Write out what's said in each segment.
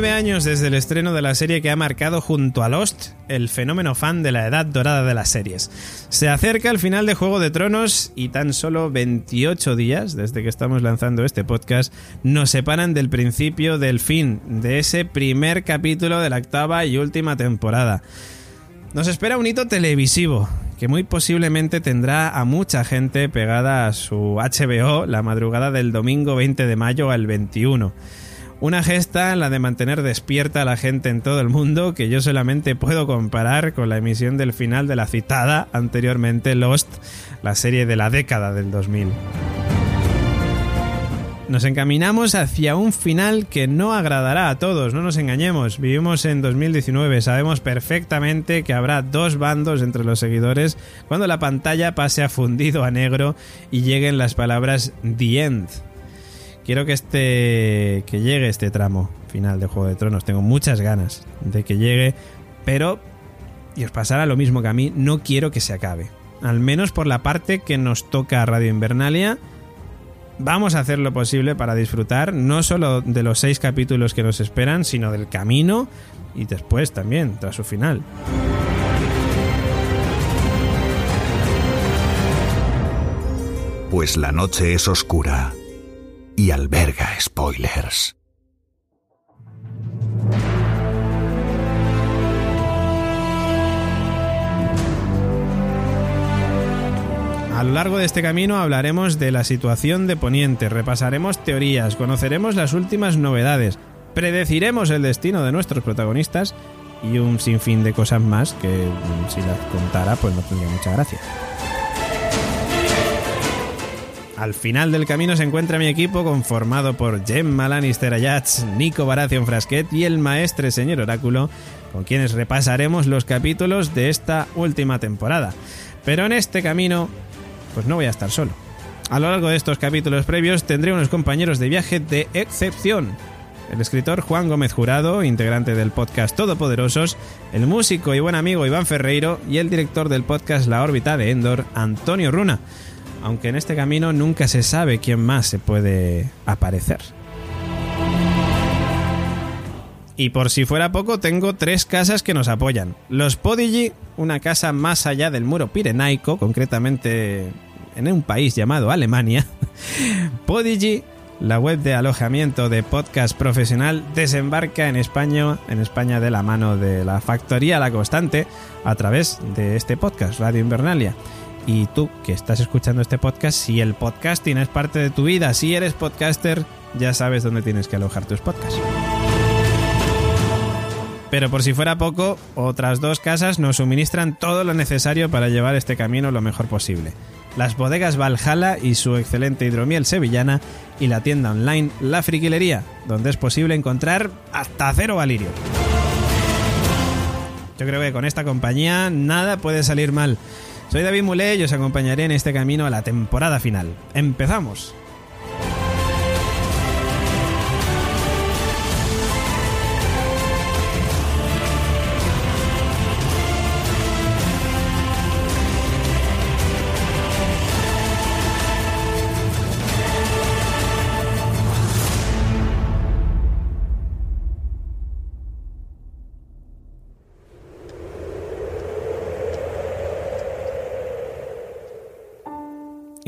Nueve años desde el estreno de la serie que ha marcado junto a Lost el fenómeno fan de la edad dorada de las series. Se acerca el final de Juego de Tronos y tan solo 28 días desde que estamos lanzando este podcast nos separan del principio del fin de ese primer capítulo de la octava y última temporada. Nos espera un hito televisivo que muy posiblemente tendrá a mucha gente pegada a su HBO la madrugada del domingo 20 de mayo al 21. Una gesta, la de mantener despierta a la gente en todo el mundo, que yo solamente puedo comparar con la emisión del final de la citada anteriormente Lost, la serie de la década del 2000. Nos encaminamos hacia un final que no agradará a todos, no nos engañemos. Vivimos en 2019, sabemos perfectamente que habrá dos bandos entre los seguidores cuando la pantalla pase a fundido a negro y lleguen las palabras The End quiero que este que llegue este tramo final de Juego de Tronos. Tengo muchas ganas de que llegue, pero y os pasará lo mismo que a mí, no quiero que se acabe. Al menos por la parte que nos toca a Radio Invernalia. Vamos a hacer lo posible para disfrutar no solo de los seis capítulos que nos esperan, sino del camino y después también, tras su final. Pues la noche es oscura y alberga spoilers. A lo largo de este camino hablaremos de la situación de Poniente, repasaremos teorías, conoceremos las últimas novedades, predeciremos el destino de nuestros protagonistas y un sinfín de cosas más que mm, si las contara pues no tendría mucha gracia. Al final del camino se encuentra mi equipo conformado por Gemma Lannister Ayats, Nico Baratheon Frasquet y el maestre señor Oráculo, con quienes repasaremos los capítulos de esta última temporada. Pero en este camino, pues no voy a estar solo. A lo largo de estos capítulos previos tendré unos compañeros de viaje de excepción. El escritor Juan Gómez Jurado, integrante del podcast Todopoderosos, el músico y buen amigo Iván Ferreiro y el director del podcast La órbita de Endor, Antonio Runa aunque en este camino nunca se sabe quién más se puede aparecer. Y por si fuera poco, tengo tres casas que nos apoyan. Los Podigi, una casa más allá del muro pirenaico, concretamente en un país llamado Alemania. Podigi, la web de alojamiento de podcast profesional, desembarca en España, en España de la mano de la Factoría La Constante, a través de este podcast, Radio Invernalia. Y tú que estás escuchando este podcast, si el podcasting es parte de tu vida, si eres podcaster, ya sabes dónde tienes que alojar tus podcasts. Pero por si fuera poco, otras dos casas nos suministran todo lo necesario para llevar este camino lo mejor posible. Las bodegas Valhalla y su excelente hidromiel sevillana y la tienda online La Friquilería, donde es posible encontrar hasta cero valirio. Yo creo que con esta compañía nada puede salir mal. Soy David Mulé y os acompañaré en este camino a la temporada final. ¡Empezamos!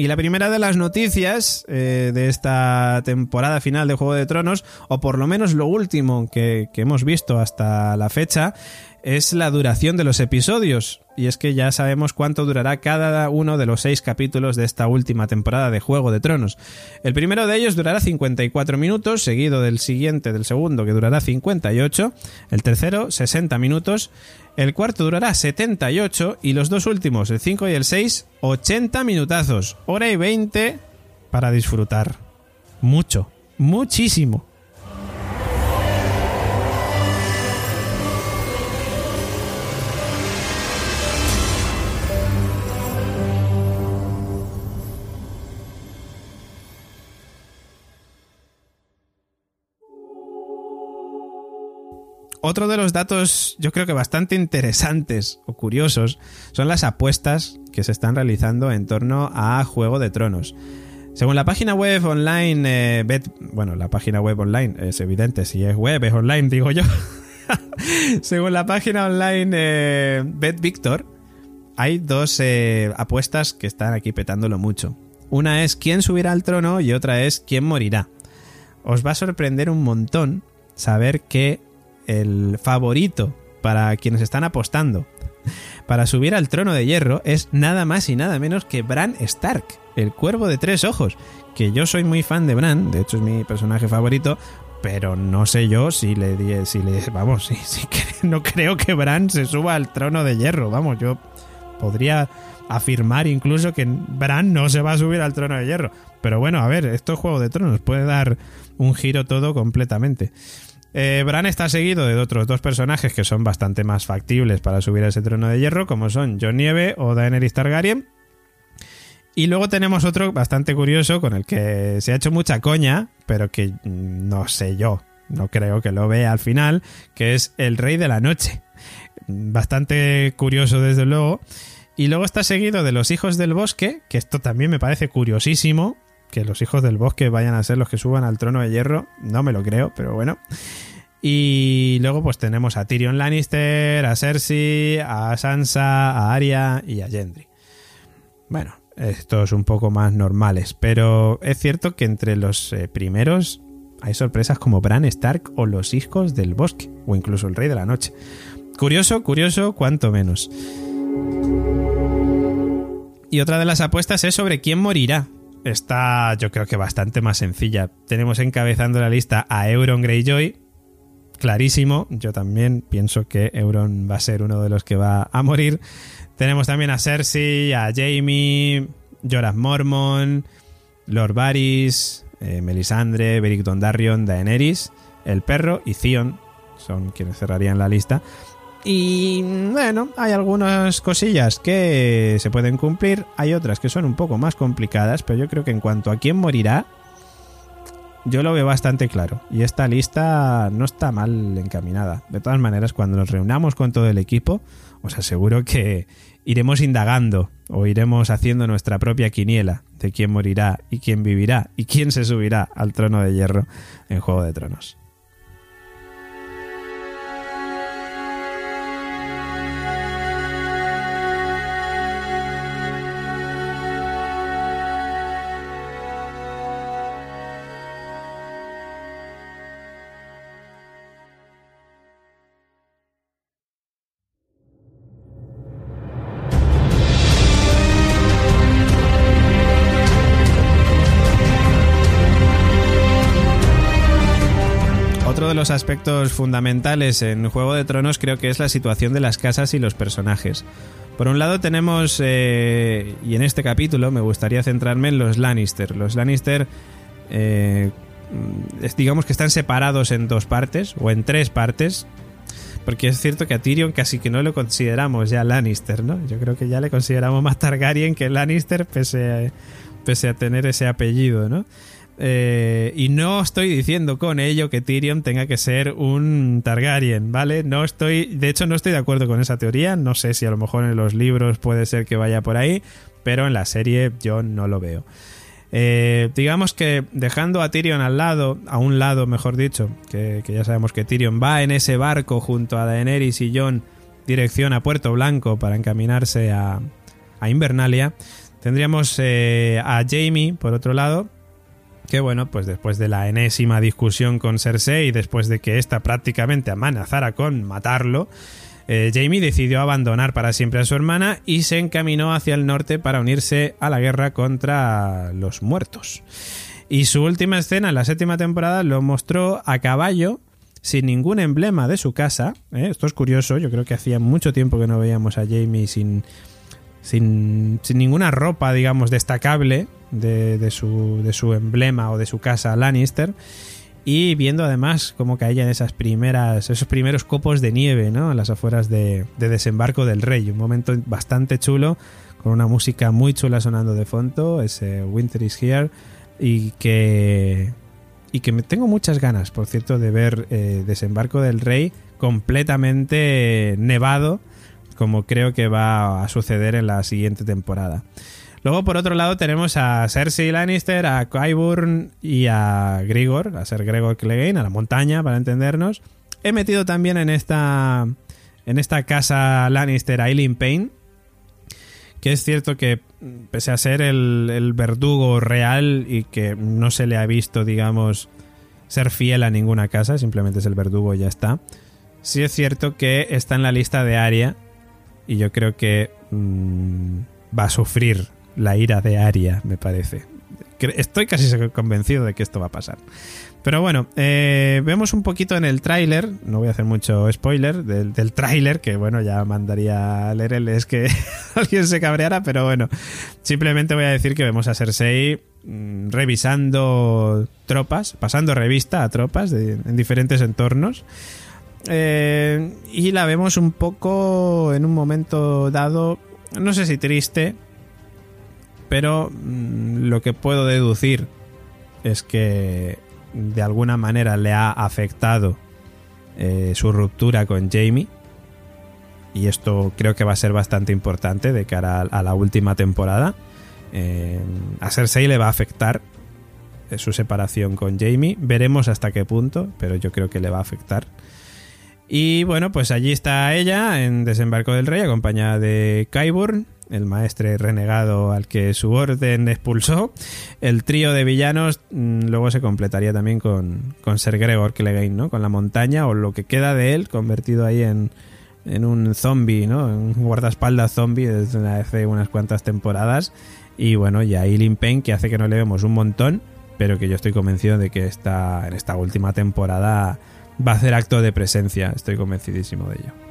Y la primera de las noticias eh, de esta temporada final de Juego de Tronos, o por lo menos lo último que, hemos visto hasta la fecha, es la duración de los episodios. Y es que ya sabemos cuánto durará cada uno de los seis capítulos de esta última temporada de Juego de Tronos. El primero de ellos durará 54 minutos, seguido del siguiente, del segundo, que durará 58. El tercero, 60 minutos. El cuarto durará 78. Y los dos últimos, el 5 y el 6, 80 minutazos. Hora y 20 para disfrutar. Mucho, muchísimo. Otro de los datos yo creo que bastante interesantes o curiosos son las apuestas que se están realizando en torno a Juego de Tronos. Según la página web online, eh, bueno, la página web online es evidente, si es web es online, digo yo. Según la página online eh, Bet Victor, hay dos eh, apuestas que están aquí petándolo mucho. Una es quién subirá al trono y otra es quién morirá. Os va a sorprender un montón saber que el favorito para quienes están apostando para subir al trono de hierro es nada más y nada menos que Bran Stark, el cuervo de tres ojos, que yo soy muy fan de Bran, de hecho es mi personaje favorito, pero no sé yo si le si le vamos, si, si no creo que Bran se suba al trono de hierro, vamos, yo podría afirmar incluso que Bran no se va a subir al trono de hierro, pero bueno, a ver, esto es Juego de Tronos, puede dar un giro todo completamente. Eh, Bran está seguido de otros dos personajes que son bastante más factibles para subir a ese trono de hierro, como son Jon Nieve o Daenerys Targaryen. Y luego tenemos otro bastante curioso con el que se ha hecho mucha coña, pero que no sé yo, no creo que lo vea al final, que es el Rey de la Noche. Bastante curioso desde luego. Y luego está seguido de los Hijos del Bosque, que esto también me parece curiosísimo, que los hijos del bosque vayan a ser los que suban al trono de hierro, no me lo creo, pero bueno. Y luego pues tenemos a Tyrion Lannister, a Cersei, a Sansa, a Arya y a Gendry. Bueno, estos un poco más normales, pero es cierto que entre los eh, primeros hay sorpresas como Bran Stark o los hijos del bosque, o incluso el rey de la noche. Curioso, curioso, cuanto menos. Y otra de las apuestas es sobre quién morirá, está yo creo que bastante más sencilla. Tenemos encabezando la lista a Euron Greyjoy. Clarísimo, yo también pienso que Euron va a ser uno de los que va a morir. Tenemos también a Cersei, a Jamie, Jorah Mormon, Lord Varys, eh, Melisandre, Beric Dondarrion, Daenerys, el perro y Theon son quienes cerrarían la lista. Y bueno, hay algunas cosillas que se pueden cumplir, hay otras que son un poco más complicadas, pero yo creo que en cuanto a quién morirá, yo lo veo bastante claro. Y esta lista no está mal encaminada. De todas maneras, cuando nos reunamos con todo el equipo, os aseguro que iremos indagando o iremos haciendo nuestra propia quiniela de quién morirá y quién vivirá y quién se subirá al trono de hierro en Juego de Tronos. Aspectos fundamentales en Juego de Tronos creo que es la situación de las casas y los personajes. Por un lado tenemos, eh, y en este capítulo me gustaría centrarme en los Lannister. Los Lannister, eh, digamos que están separados en dos partes, o en tres partes, porque es cierto que a Tyrion casi que no lo consideramos ya Lannister, ¿no? Yo creo que ya le consideramos más Targaryen que Lannister, pese pese a tener ese apellido, ¿no? Eh, y no estoy diciendo con ello que Tyrion tenga que ser un Targaryen, ¿vale? No estoy, de hecho no estoy de acuerdo con esa teoría, no sé si a lo mejor en los libros puede ser que vaya por ahí, pero en la serie yo no lo veo. Eh, digamos que dejando a Tyrion al lado, a un lado mejor dicho, que, ya sabemos que Tyrion va en ese barco junto a Daenerys y Jon dirección a Puerto Blanco para encaminarse a, Invernalia, tendríamos eh, a Jamie por otro lado, que bueno, pues después de la enésima discusión con Cersei y después de que ésta prácticamente amenazara con matarlo, eh, Jamie decidió abandonar para siempre a su hermana y se encaminó hacia el norte para unirse a la guerra contra los muertos. Y su última escena en la séptima temporada lo mostró a caballo sin ningún emblema de su casa. ¿eh? Esto es curioso, yo creo que hacía mucho tiempo que no veíamos a Jamie sin, sin, sin ninguna ropa, digamos, destacable de, de, su, de su emblema o de su casa Lannister y viendo además cómo caían esas primeras, esos primeros copos de nieve ¿no? las afueras de, de, Desembarco del Rey. Un momento bastante chulo, con una música muy chula sonando de fondo, ese Winter is Here, y que, y que me tengo muchas ganas, por cierto, de ver eh, Desembarco del Rey completamente nevado, como creo que va a suceder en la siguiente temporada. Luego, por otro lado, tenemos a Cersei Lannister, a Qyburn y a Grigor, a ser Gregor Clegane, a la montaña, para entendernos. He metido también en esta, en esta casa Lannister a Eileen Payne, que es cierto que, pese a ser el, el verdugo real y que no se le ha visto, digamos, ser fiel a ninguna casa, simplemente es el verdugo y ya está. Sí es cierto que está en la lista de Aria y yo creo que mmm, va a sufrir la ira de Aria, me parece. Estoy casi convencido de que esto va a pasar. Pero bueno, eh, vemos un poquito en el tráiler, no voy a hacer mucho spoiler del, tráiler, que bueno, ya mandaría a leer el es que alguien se cabreara, pero bueno, simplemente voy a decir que vemos a Cersei mmm, revisando tropas, pasando revista a tropas en diferentes entornos. Eh, y la vemos un poco en un momento dado, no sé si triste, pero mmm, lo que puedo deducir es que de alguna manera le ha afectado eh, su ruptura con Jamie. Y esto creo que va a ser bastante importante de cara a, a la última temporada. Eh, a Cersei le va a afectar eh, su separación con Jamie. Veremos hasta qué punto, pero yo creo que le va a afectar. Y bueno, pues allí está ella en Desembarco del Rey, acompañada de Qyburn, el maestre renegado al que su orden expulsó. El trío de villanos mmm, luego se completaría también con, con Ser Gregor Clegane, ¿no? Con la montaña o lo que queda de él, convertido ahí en, en un zombie, ¿no? Un guardaespaldas zombie desde hace unas cuantas temporadas. Y bueno, y a Eileen Payne, que hace que no le vemos un montón, pero que yo estoy convencido de que está en esta última temporada va a hacer acto de presencia. Estoy convencidísimo de ello.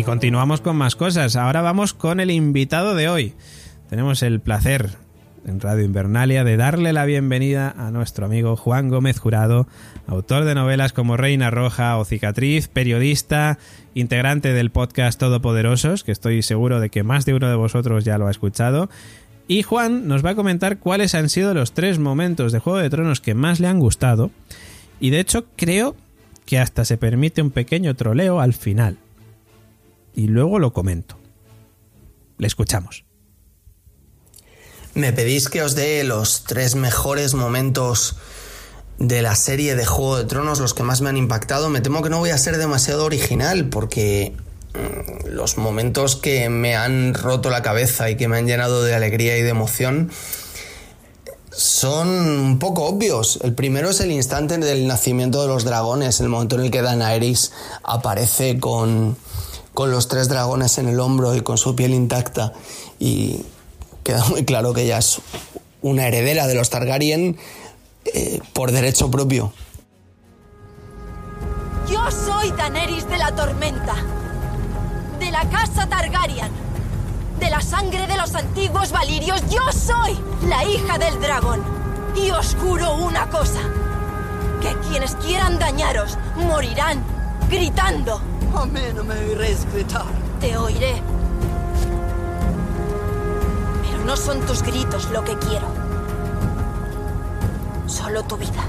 Y continuamos con más cosas. Ahora vamos con el invitado de hoy. Tenemos el placer en Radio Invernalia de darle la bienvenida a nuestro amigo Juan Gómez Jurado, autor de novelas como Reina Roja o Cicatriz, periodista, integrante del podcast Todopoderosos, que estoy seguro de que más de uno de vosotros ya lo ha escuchado. Y Juan nos va a comentar cuáles han sido los tres momentos de Juego de Tronos que más le han gustado. Y de hecho creo que hasta se permite un pequeño troleo al final y luego lo comento. Le escuchamos. Me pedís que os dé los tres mejores momentos de la serie de Juego de Tronos, los que más me han impactado. Me temo que no voy a ser demasiado original porque mmm, los momentos que me han roto la cabeza y que me han llenado de alegría y de emoción son un poco obvios. El primero es el instante del nacimiento de los dragones, el momento en el que Daenerys aparece con con los tres dragones en el hombro y con su piel intacta y queda muy claro que ella es una heredera de los Targaryen eh, por derecho propio. Yo soy Daenerys de la Tormenta, de la casa Targaryen, de la sangre de los antiguos valirios. Yo soy la hija del dragón. Y os juro una cosa, que quienes quieran dañaros morirán gritando. A mí no me oiréis gritar. Te oiré. Pero no son tus gritos lo que quiero. Solo tu vida.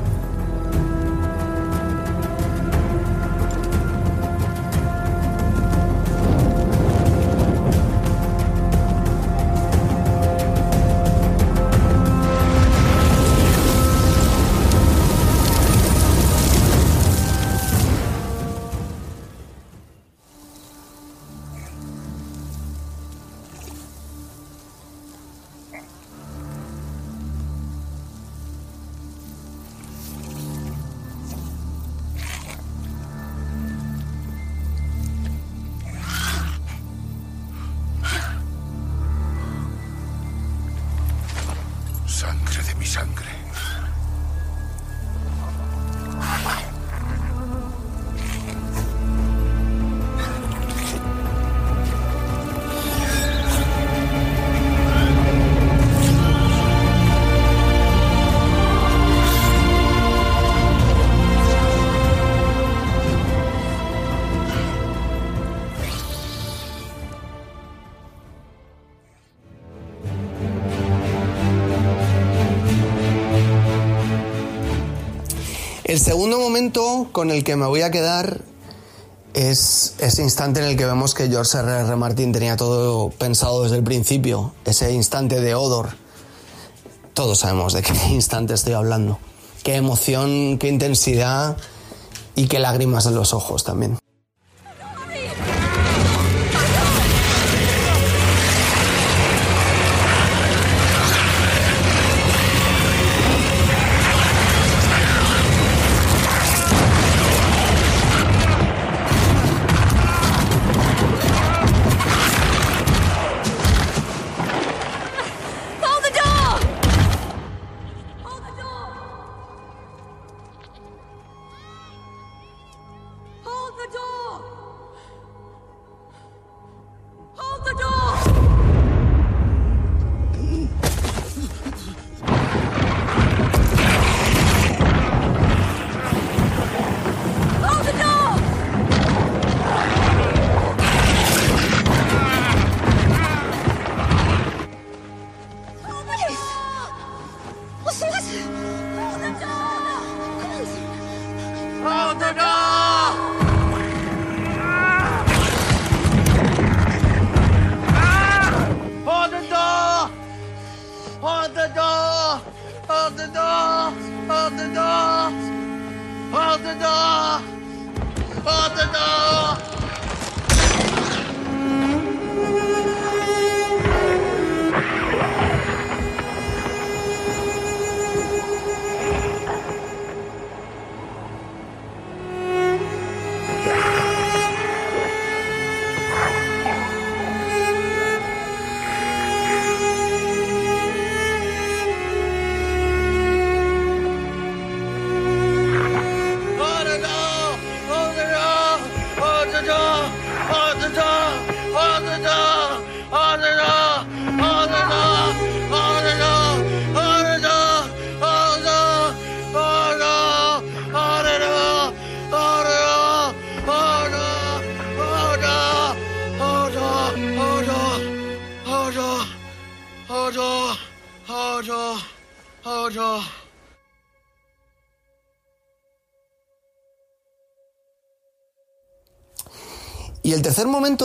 El segundo momento con el que me voy a quedar es ese instante en el que vemos que George R. R. Martin tenía todo pensado desde el principio, ese instante de Odor. Todos sabemos de qué instante estoy hablando. Qué emoción, qué intensidad y qué lágrimas en los ojos también.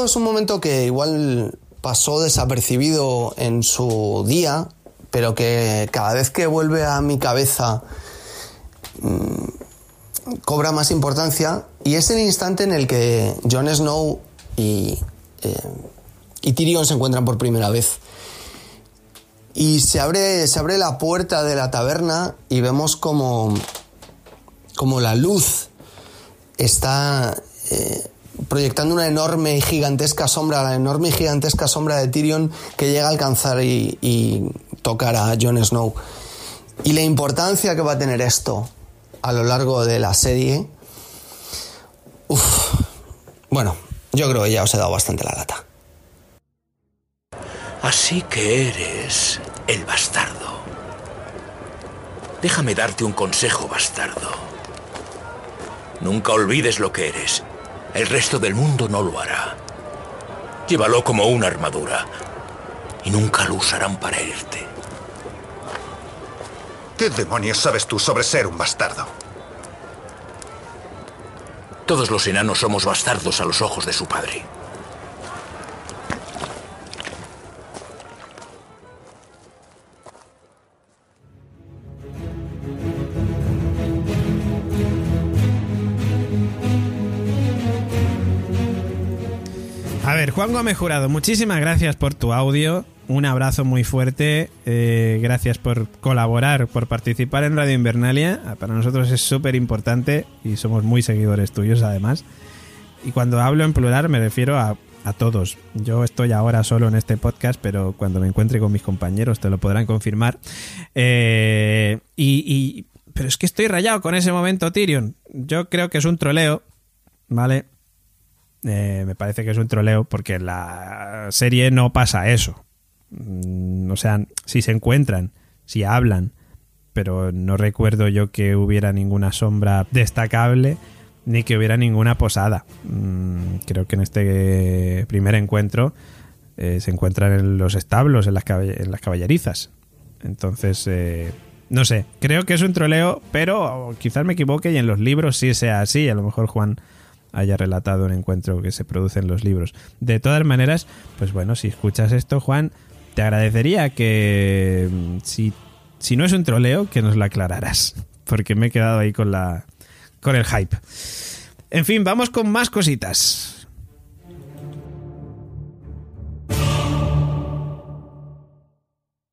Es un momento que igual pasó desapercibido en su día, pero que cada vez que vuelve a mi cabeza mm, cobra más importancia, y es el instante en el que Jon Snow y, eh, y Tyrion se encuentran por primera vez. Y se abre, se abre la puerta de la taberna y vemos como, como la luz está eh, proyectando una enorme y gigantesca sombra, la enorme y gigantesca sombra de Tyrion que llega a alcanzar y, tocar a Jon Snow. Y la importancia que va a tener esto a lo largo de la serie. Uf, bueno, yo creo que ya os he dado bastante la lata. Así que eres el bastardo. Déjame darte un consejo, bastardo. Nunca olvides lo que eres. El resto del mundo no lo hará. Llévalo como una armadura. Y nunca lo usarán para herirte. ¿Qué demonios sabes tú sobre ser un bastardo? Todos los enanos somos bastardos a los ojos de su padre. Ver, Juan Gómez Jurado, muchísimas gracias por tu audio. Un abrazo muy fuerte. eh, gracias por colaborar, por participar en Radio Invernalia. Ah, Para nosotros es súper importante y somos muy seguidores tuyos además. Y cuando hablo en plural me refiero a, a todos. Yo estoy ahora solo en este podcast, pero cuando me encuentre con mis compañeros te lo podrán confirmar. Eh, y, y- pero es que estoy rayado con ese momento, Tyrion. Yo creo que es un troleo, ¿vale? Eh, me parece que es un troleo porque en la serie no pasa eso. Mm, O sea, si se encuentran, si hablan, pero no recuerdo yo que hubiera ninguna sombra destacable ni que hubiera ninguna posada. Mm, Creo que en este primer encuentro eh, se encuentran en los establos, en las, en las caballerizas. Entonces, eh, no sé, creo que es un troleo, pero quizás me equivoque y en los libros sí sea así. A lo mejor Juan haya relatado un encuentro que se produce en los libros. De todas maneras, pues bueno, si escuchas esto, Juan, te agradecería que mm, si, si no es un troleo, que nos lo aclararas, porque me he quedado ahí con la con el hype. En fin, vamos con más cositas.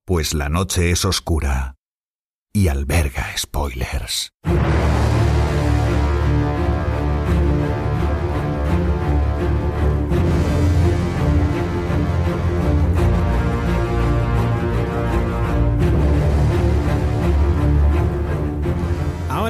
Pues la noche es oscura y alberga spoilers.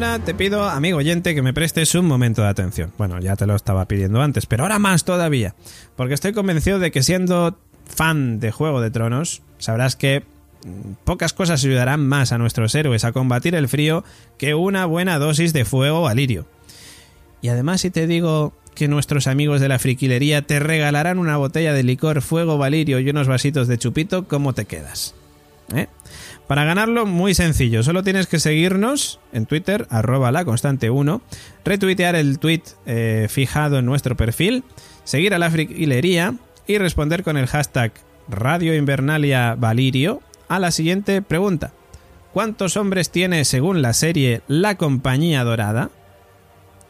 Te pido, amigo oyente, que me prestes un momento de atención. Bueno, ya te lo estaba pidiendo antes, pero ahora más todavía. Porque estoy convencido de que siendo fan de Juego de Tronos, sabrás que mm, pocas cosas ayudarán más a nuestros héroes a combatir el frío que una buena dosis de fuego valirio. Y además si te digo que nuestros amigos de la friquilería te regalarán una botella de licor fuego valirio y unos vasitos de chupito, ¿cómo te quedas? ¿Eh? Para ganarlo, muy sencillo. Solo tienes que seguirnos en Twitter, arroba la constante 1, retuitear el tweet eh, fijado en nuestro perfil, seguir a la friquilería y responder con el hashtag Radio Invernalia Valirio a la siguiente pregunta. ¿Cuántos hombres tiene según la serie La Compañía Dorada?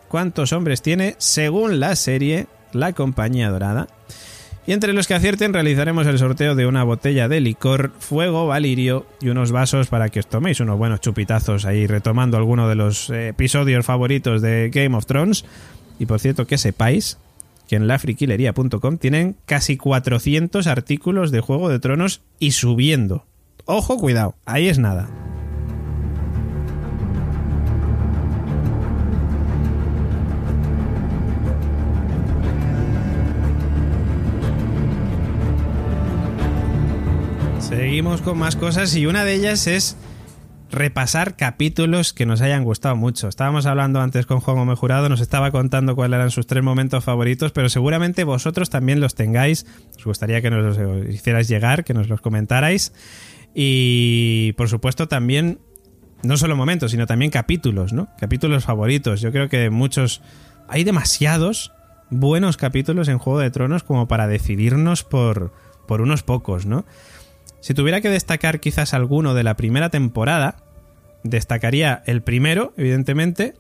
¿Cuántos hombres tiene según la serie La Compañía Dorada? Y entre los que acierten realizaremos el sorteo de una botella de licor, fuego, valirio y unos vasos para que os toméis unos buenos chupitazos ahí retomando alguno de los eh, episodios favoritos de Game of Thrones. Y por cierto, que sepáis que en lafriquilería.com tienen casi 400 artículos de Juego de Tronos y subiendo. Ojo, cuidado, ahí es nada. Seguimos con más cosas y una de ellas es repasar capítulos que nos hayan gustado mucho. Estábamos hablando antes con Juan Gómez Jurado, nos estaba contando cuáles eran sus tres momentos favoritos, pero seguramente vosotros también los tengáis. Os gustaría que nos los hicierais llegar, que nos los comentarais. Y por supuesto también, no solo momentos, sino también capítulos, ¿no? Capítulos favoritos. Yo creo que muchos... Hay demasiados buenos capítulos en Juego de Tronos como para decidirnos por, por unos pocos, ¿no? Si tuviera que destacar quizás alguno de la primera temporada, destacaría el primero, evidentemente,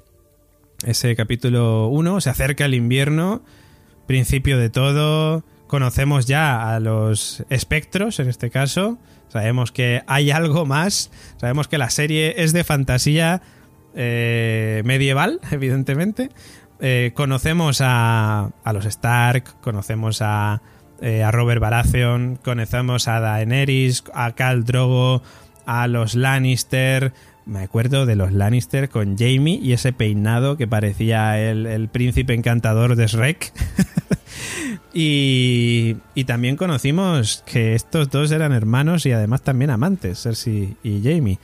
ese capítulo 1, se acerca el invierno, principio de todo, conocemos ya a los espectros en este caso, sabemos que hay algo más, sabemos que la serie es de fantasía eh, medieval, evidentemente, eh, conocemos a, a los Stark, conocemos a eh, a Robert Baratheon, conocemos a Daenerys, a Khal Drogo, a los Lannister. Me acuerdo de los Lannister con Jamie y ese peinado que parecía el, el príncipe encantador de Shrek. y, y también conocimos que estos dos eran hermanos y además también amantes, Cersei y Jamie.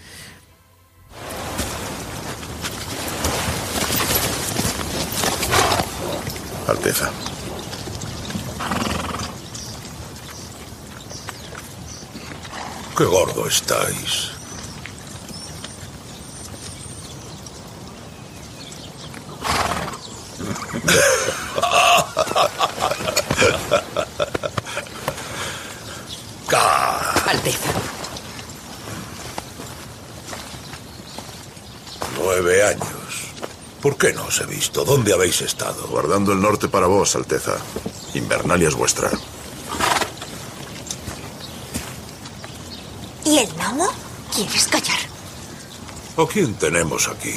Alteza. Qué gordo estáis. Alteza. Nueve años. ¿Por qué no os he visto? ¿Dónde habéis estado? Guardando el norte para vos, Alteza. Invernalia es vuestra. ¿Y el gnomo? ¿Quieres callar? ¿A quién tenemos aquí?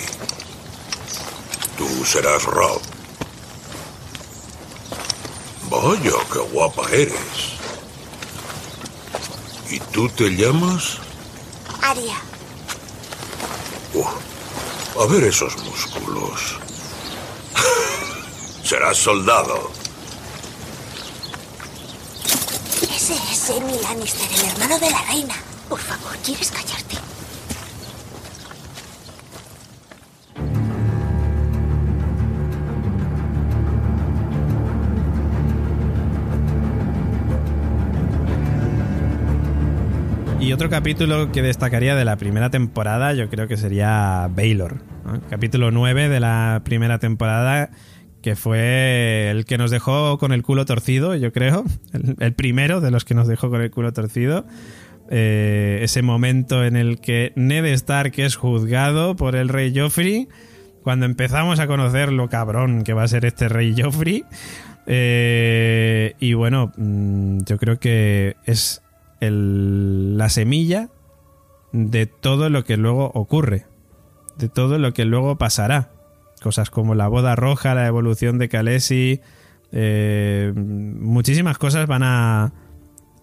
Tú serás Rob. Vaya, qué guapa eres. ¿Y tú te llamas? Aria. Uh, a ver esos músculos. Serás soldado. Ese es Amy Lannister, el hermano de la reina. Por favor, ¿quieres callarte? Otro capítulo que destacaría de la primera temporada, yo creo que sería Baylor. Capítulo 9 de la primera temporada, que fue el que nos dejó con el culo torcido, yo creo. El, el primero de los que nos dejó con el culo torcido. Eh, ese momento en el que Ned Stark es juzgado por el rey Joffrey. Cuando empezamos a conocer lo cabrón que va a ser este rey Joffrey. Eh, y bueno, mm, yo creo que es la semilla de todo lo que luego ocurre, de todo lo que luego pasará. Cosas como la boda roja, la evolución de Khaleesi, eh, muchísimas cosas van a,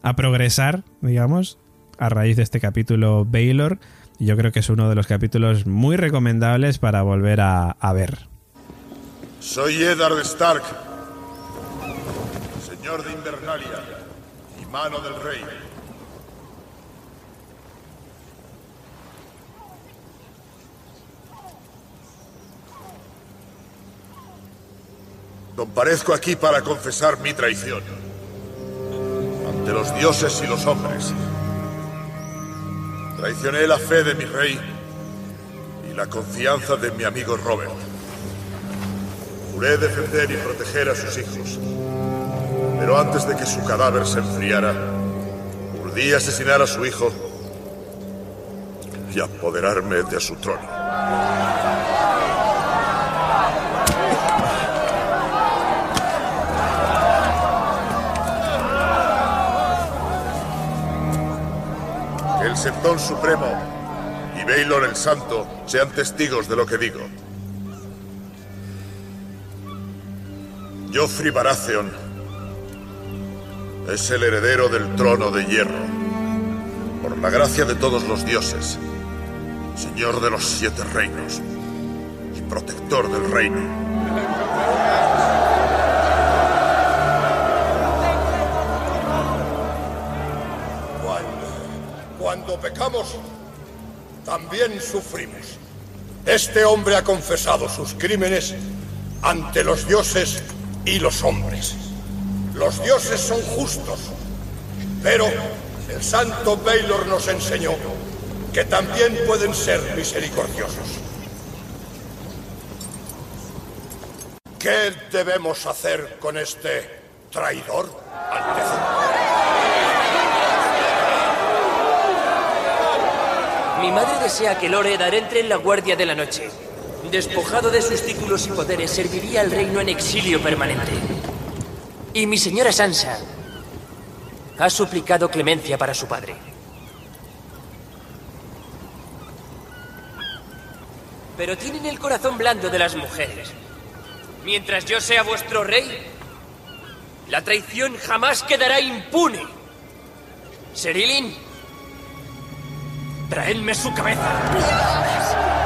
a progresar, digamos, a raíz de este capítulo Baylor. Yo creo que es uno de los capítulos muy recomendables para volver a, a ver. Soy Eddard Stark, señor de Invernalia y mano del rey. Comparezco aquí para confesar mi traición ante los dioses y los hombres. Traicioné la fe de mi rey y la confianza de mi amigo Robert. Juré defender y proteger a sus hijos. Pero antes de que su cadáver se enfriara, urdí asesinar a su hijo y apoderarme de su trono. El Septón Supremo y Baylor el Santo sean testigos de lo que digo. Joffrey Baratheon es el heredero del trono de hierro. Por la gracia de todos los dioses, señor de los siete reinos y protector del reino. Cuando, pecamos, también sufrimos. Este hombre ha confesado sus crímenes ante los dioses y los hombres. Los dioses son justos, pero el santo Baylor nos enseñó que también pueden ser misericordiosos. ¿Qué debemos hacer con este traidor, Alteza? Mi madre desea que Lord Eddard entre en la Guardia de la Noche. Despojado de sus títulos y poderes, serviría al reino en exilio permanente. Y mi señora Sansa ha suplicado clemencia para su padre. Pero tienen el corazón blando de las mujeres. Mientras yo sea vuestro rey, la traición jamás quedará impune. Serilin, traedme su cabeza. ¡No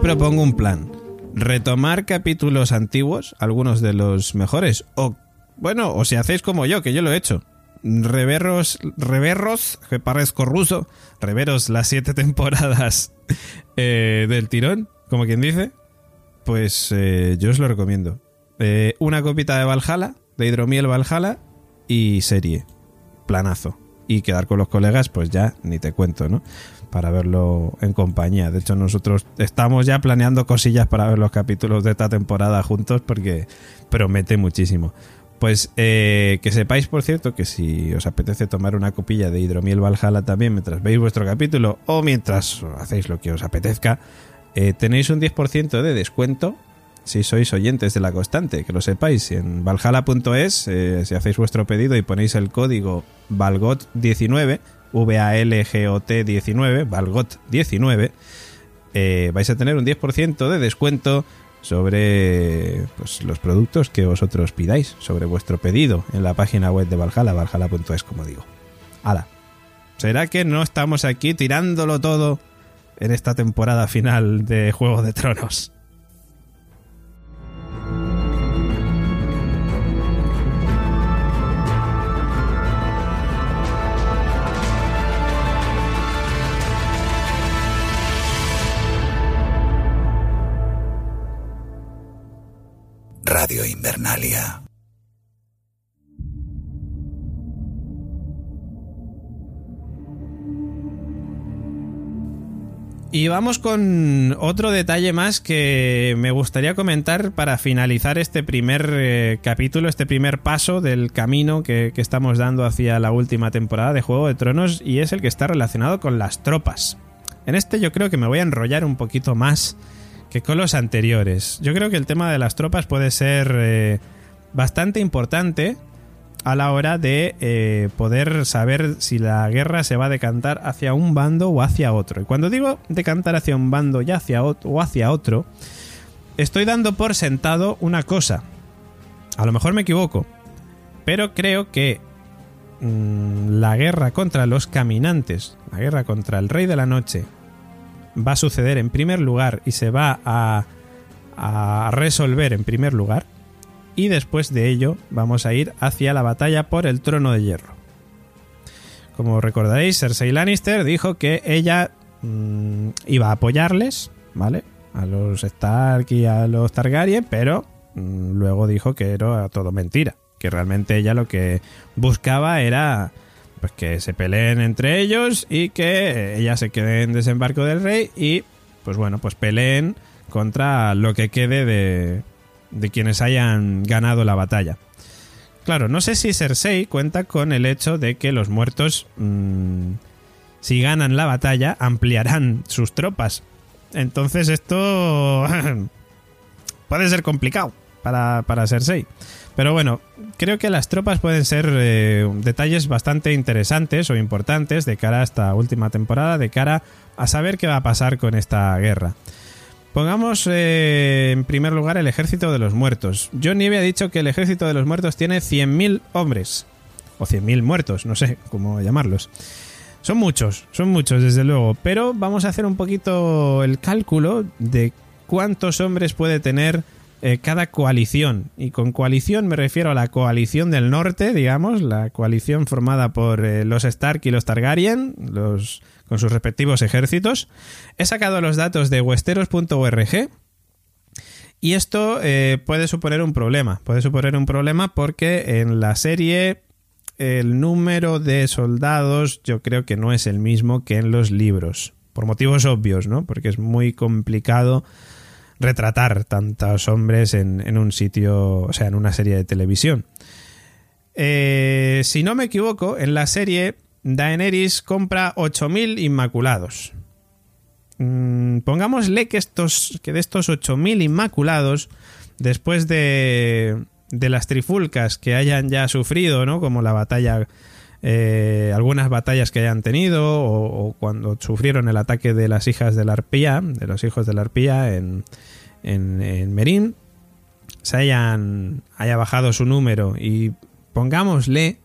propongo un plan. Retomar capítulos antiguos, algunos de los mejores, o bueno, o si hacéis como yo, que yo lo he hecho. Reverros, reverros, que parezco ruso, reveros las siete temporadas eh, del tirón, como quien dice, pues eh, yo os lo recomiendo. Eh, una copita de Valhalla, de hidromiel Valhalla y serie. Planazo. Y quedar con los colegas, pues ya ni te cuento, ¿no? Para verlo en compañía. De hecho, nosotros estamos ya planeando cosillas para ver los capítulos de esta temporada juntos porque promete muchísimo. Pues eh, que sepáis, por cierto, que si os apetece tomar una copilla de hidromiel Valhalla también mientras veis vuestro capítulo o mientras hacéis lo que os apetezca, eh, tenéis un 10% de descuento si sois oyentes de la constante, que lo sepáis. En valhalla.es, eh, si hacéis vuestro pedido y ponéis el código VALGOT19, V-A-L-G-O-T 19, VALGOT19, eh, vais a tener un 10% de descuento sobre pues, los productos que vosotros pidáis, sobre vuestro pedido en la página web de Valhalla, valhalla.es, como digo. Hala. ¿Será que no estamos aquí tirándolo todo en esta temporada final de Juego de Tronos? Radio Invernalia. Y vamos con otro detalle más que me gustaría comentar para finalizar este primer eh, capítulo, este primer paso del camino que, que estamos dando hacia la última temporada de Juego de Tronos y es el que está relacionado con las tropas. En este yo creo que me voy a enrollar un poquito más que con los anteriores. Yo creo que el tema de las tropas puede ser eh, bastante importante a la hora de eh, poder saber si la guerra se va a decantar hacia un bando o hacia otro. Y cuando digo decantar hacia un bando y hacia o hacia otro, estoy dando por sentado una cosa. A lo mejor me equivoco, pero creo que mmm, la guerra contra los caminantes, la guerra contra el rey de la noche, va a suceder en primer lugar y se va a, a resolver en primer lugar. Y después de ello vamos a ir hacia la batalla por el trono de hierro. Como recordaréis, Cersei Lannister dijo que ella mmm, iba a apoyarles, ¿vale? A los Stark y a los Targaryen, pero mmm, luego dijo que era todo mentira. Que realmente ella lo que buscaba era pues que se peleen entre ellos y que ella se quede en desembarco del rey y pues bueno, pues peleen contra lo que quede de, de quienes hayan ganado la batalla. Claro, no sé si Cersei cuenta con el hecho de que los muertos, mmm, si ganan la batalla, ampliarán sus tropas. Entonces esto puede ser complicado para, para Cersei. Pero bueno, creo que las tropas pueden ser eh, detalles bastante interesantes o importantes de cara a esta última temporada, de cara a saber qué va a pasar con esta guerra. Pongamos eh, en primer lugar el ejército de los muertos. John Nieve ha dicho que el ejército de los muertos tiene 100.000 hombres. O 100.000 muertos, no sé cómo llamarlos. Son muchos, son muchos desde luego. Pero vamos a hacer un poquito el cálculo de cuántos hombres puede tener eh, cada coalición. Y con coalición me refiero a la coalición del norte, digamos, la coalición formada por eh, los Stark y los Targaryen, con sus respectivos ejércitos. He sacado los datos de westeros.org. Y esto eh, puede suponer un problema. Puede suponer un problema porque en la serie el número de soldados yo creo que no es el mismo que en los libros. Por motivos obvios, ¿no? Porque es muy complicado retratar tantos hombres en, en, un sitio, o sea, en una serie de televisión. Eh, si no me equivoco, en la serie Daenerys compra 8.000 inmaculados. Mm, pongámosle que, estos, que de estos 8.000 inmaculados, después de, de las trifulcas que hayan ya sufrido, ¿no? Como la batalla eh, algunas batallas que hayan tenido o, cuando sufrieron el ataque de las hijas de la arpía, de los hijos de la arpía en, en, en Merín, se hayan haya bajado su número. Y pongámosle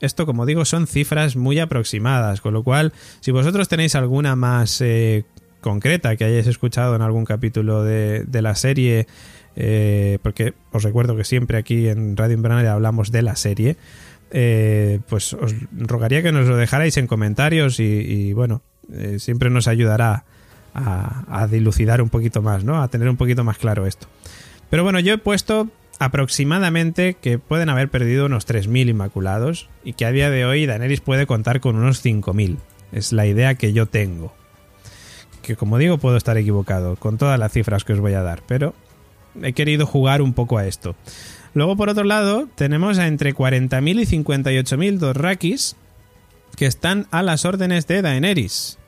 esto como digo son cifras muy aproximadas con lo cual si vosotros tenéis alguna más eh, concreta que hayáis escuchado en algún capítulo de, de la serie, eh, porque os recuerdo que siempre aquí en Radio Invernal hablamos de la serie, eh, pues os rogaría que nos lo dejarais en comentarios y, bueno, eh, siempre nos ayudará a, a dilucidar un poquito más, ¿no? A tener un poquito más claro esto. Pero bueno, yo he puesto aproximadamente que pueden haber perdido unos 3.000 inmaculados y que a día de hoy Daenerys puede contar con unos 5.000. Es la idea que yo tengo. Que como digo puedo estar equivocado con todas las cifras que os voy a dar, pero he querido jugar un poco a esto. Luego por otro lado tenemos a entre 40.000 y 58.000 Dothraki que están a las órdenes de Daenerys.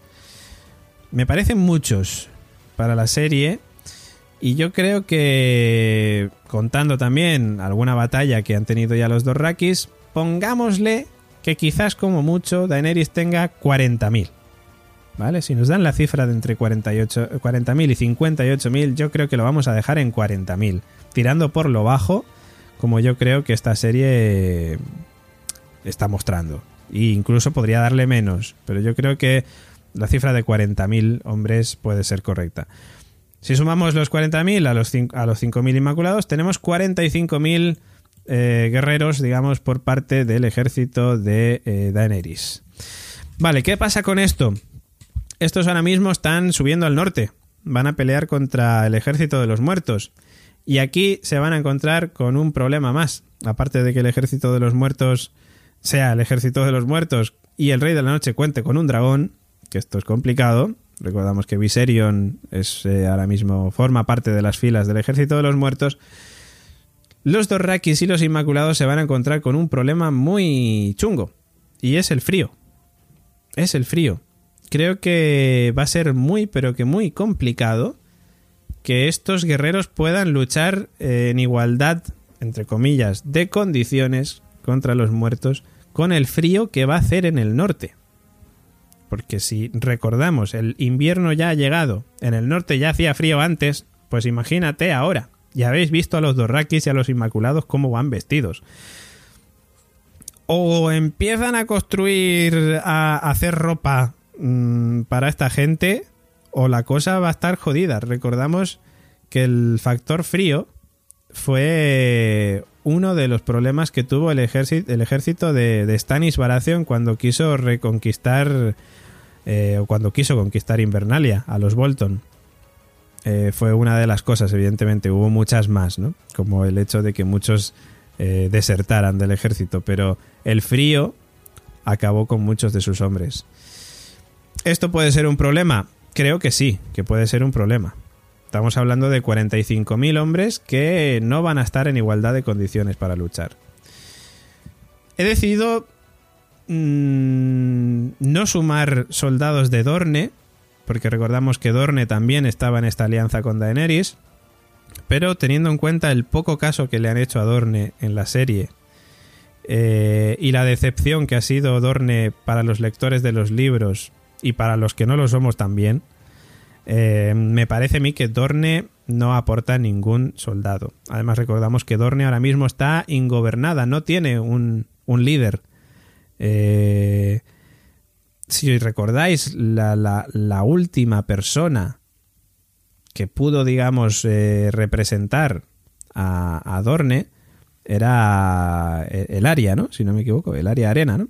Me parecen muchos para la serie y yo creo que, contando también alguna batalla que han tenido ya los dos Rakis, pongámosle que quizás como mucho Daenerys tenga 40.000. ¿Vale? Si nos dan la cifra de entre 48 40.000 y 58.000, yo creo que lo vamos a dejar en 40.000. Tirando por lo bajo, como yo creo que esta serie está mostrando. E incluso podría darle menos, pero yo creo que la cifra de 40.000 hombres puede ser correcta. Si sumamos los 40.000 a los, a los 5.000 inmaculados, tenemos 45.000 eh, guerreros, digamos, por parte del ejército de eh, Daenerys. Vale, ¿qué pasa con esto? Estos ahora mismo están subiendo al norte. Van a pelear contra el ejército de los muertos. Y aquí se van a encontrar con un problema más. Aparte de que el ejército de los muertos sea el ejército de los muertos y el rey de la noche cuente con un dragón, que esto es complicado, Recordamos que Viserion es eh, ahora mismo forma parte de las filas del ejército de los muertos. Los Dorrakis y los Inmaculados se van a encontrar con un problema muy chungo. Y es el frío. Es el frío. Creo que va a ser muy, pero que muy complicado que estos guerreros puedan luchar eh, en igualdad, entre comillas, de condiciones contra los muertos con el frío que va a hacer en el norte. Porque si recordamos, el invierno ya ha llegado, en el norte ya hacía frío antes, pues imagínate ahora. Ya habéis visto a los Dorrakis y a los Inmaculados cómo van vestidos. O empiezan a construir, a hacer ropa mmm, para esta gente, o la cosa va a estar jodida. Recordamos que el factor frío fue uno de los problemas que tuvo el ejército, de, de Stannis Baratheon cuando quiso reconquistar eh, o cuando quiso conquistar Invernalia a los Bolton. Eh, fue una de las cosas, evidentemente, hubo muchas más, ¿no? Como el hecho de que muchos eh, desertaran del ejército, pero el frío acabó con muchos de sus hombres. ¿Esto puede ser un problema? Creo que sí, que puede ser un problema. Estamos hablando de 45.000 hombres que no van a estar en igualdad de condiciones para luchar. He decidido mmm, no sumar soldados de Dorne, porque recordamos que Dorne también estaba en esta alianza con Daenerys, pero teniendo en cuenta el poco caso que le han hecho a Dorne en la serie eh, y la decepción que ha sido Dorne para los lectores de los libros y para los que no lo somos también, eh, me parece a mí que Dorne no aporta ningún soldado. Además recordamos que Dorne ahora mismo está ingobernada, no tiene un, un líder. Eh, si recordáis, la, la, última persona que pudo, digamos, eh, representar a, a, Dorne era el área, ¿no? Si no me equivoco, el área arena, ¿no?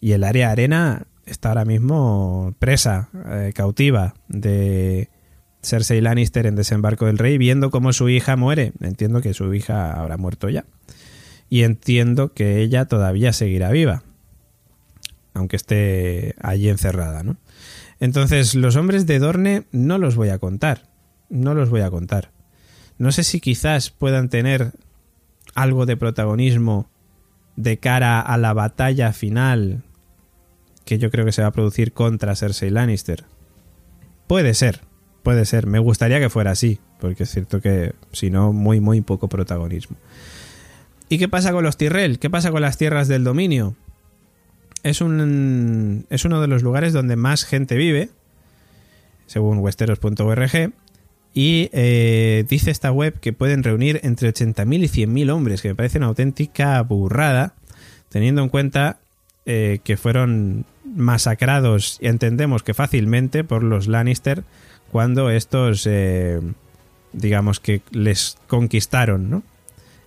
Y el área arena está ahora mismo presa, eh, cautiva de Cersei Lannister en Desembarco del Rey, viendo cómo su hija muere. Entiendo que su hija habrá muerto ya. Y entiendo que ella todavía seguirá viva aunque esté allí encerrada, ¿no? Entonces, los hombres de Dorne no los voy a contar, no los voy a contar. No sé si quizás puedan tener algo de protagonismo de cara a la batalla final que yo creo que se va a producir contra Cersei Lannister. Puede ser, puede ser. Me gustaría que fuera así, porque es cierto que si no, muy, muy poco protagonismo. ¿Y qué pasa con los Tyrell? ¿Qué pasa con las tierras del dominio? es, un, es uno de los lugares donde más gente vive, según westeros.org, y eh, dice esta web que pueden reunir entre 80.000 y 100.000 hombres, que me parece una auténtica burrada, teniendo en cuenta eh, que fueron masacrados, entendemos que fácilmente, por los Lannister cuando estos, eh, digamos que les conquistaron, ¿no?